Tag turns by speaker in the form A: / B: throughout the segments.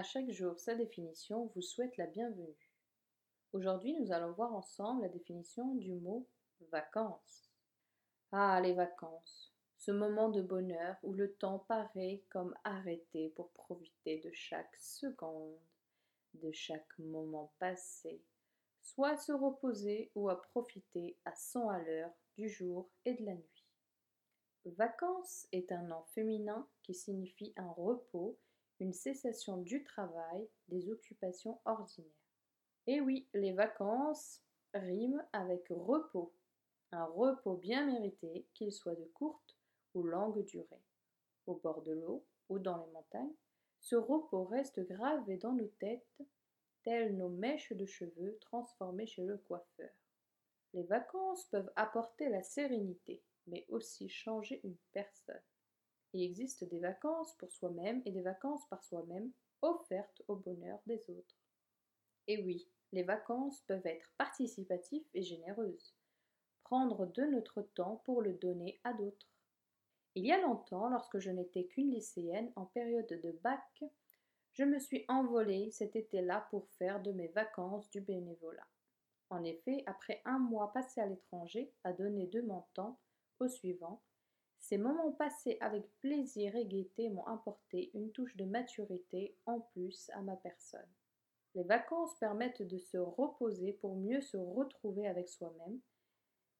A: À chaque jour, sa définition vous souhaite la bienvenue. Aujourd'hui, nous allons voir ensemble la définition du mot vacances. Ah, les vacances, ce moment de bonheur où le temps paraît comme arrêté pour profiter de chaque seconde, de chaque moment passé, soit à se reposer ou à profiter à son à l'heure du jour et de la nuit. Vacances est un nom féminin qui signifie un repos une cessation du travail, des occupations ordinaires. Et oui, les vacances riment avec repos, un repos bien mérité, qu'il soit de courte ou longue durée. Au bord de l'eau ou dans les montagnes, ce repos reste gravé dans nos têtes, telles nos mèches de cheveux transformées chez le coiffeur. Les vacances peuvent apporter la sérénité, mais aussi changer une personne. Il existe des vacances pour soi-même et des vacances par soi-même offertes au bonheur des autres. Et oui, les vacances peuvent être participatives et généreuses. Prendre de notre temps pour le donner à d'autres. Il y a longtemps, lorsque je n'étais qu'une lycéenne en période de bac, je me suis envolée cet été-là pour faire de mes vacances du bénévolat. En effet, après un mois passé à l'étranger, à donner de mon temps au suivant, ces moments passés avec plaisir et gaieté m'ont apporté une touche de maturité en plus à ma personne. Les vacances permettent de se reposer pour mieux se retrouver avec soi-même,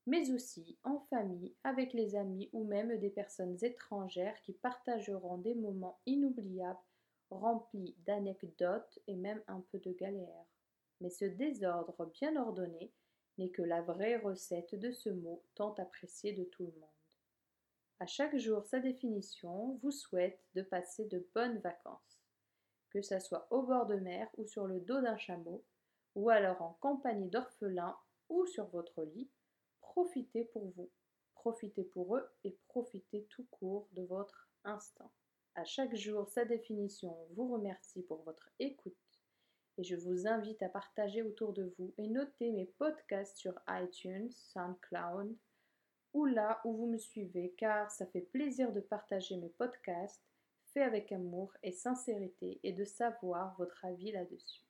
A: mais aussi en famille, avec les amis ou même des personnes étrangères qui partageront des moments inoubliables remplis d'anecdotes et même un peu de galères. Mais ce désordre bien ordonné n'est que la vraie recette de ce mot tant apprécié de tout le monde. À chaque jour sa définition vous souhaite de passer de bonnes vacances, que ce soit au bord de mer ou sur le dos d'un chameau, ou alors en compagnie d'orphelins ou sur votre lit, profitez pour vous, profitez pour eux et profitez tout court de votre instant. À chaque jour sa définition vous remercie pour votre écoute et je vous invite à partager autour de vous et noter mes podcasts sur iTunes, SoundCloud, ou là où vous me suivez, car ça fait plaisir de partager mes podcasts faits avec amour et sincérité et de savoir votre avis là-dessus.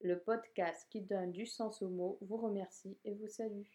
A: Le podcast qui donne du sens aux mots vous remercie et vous salue.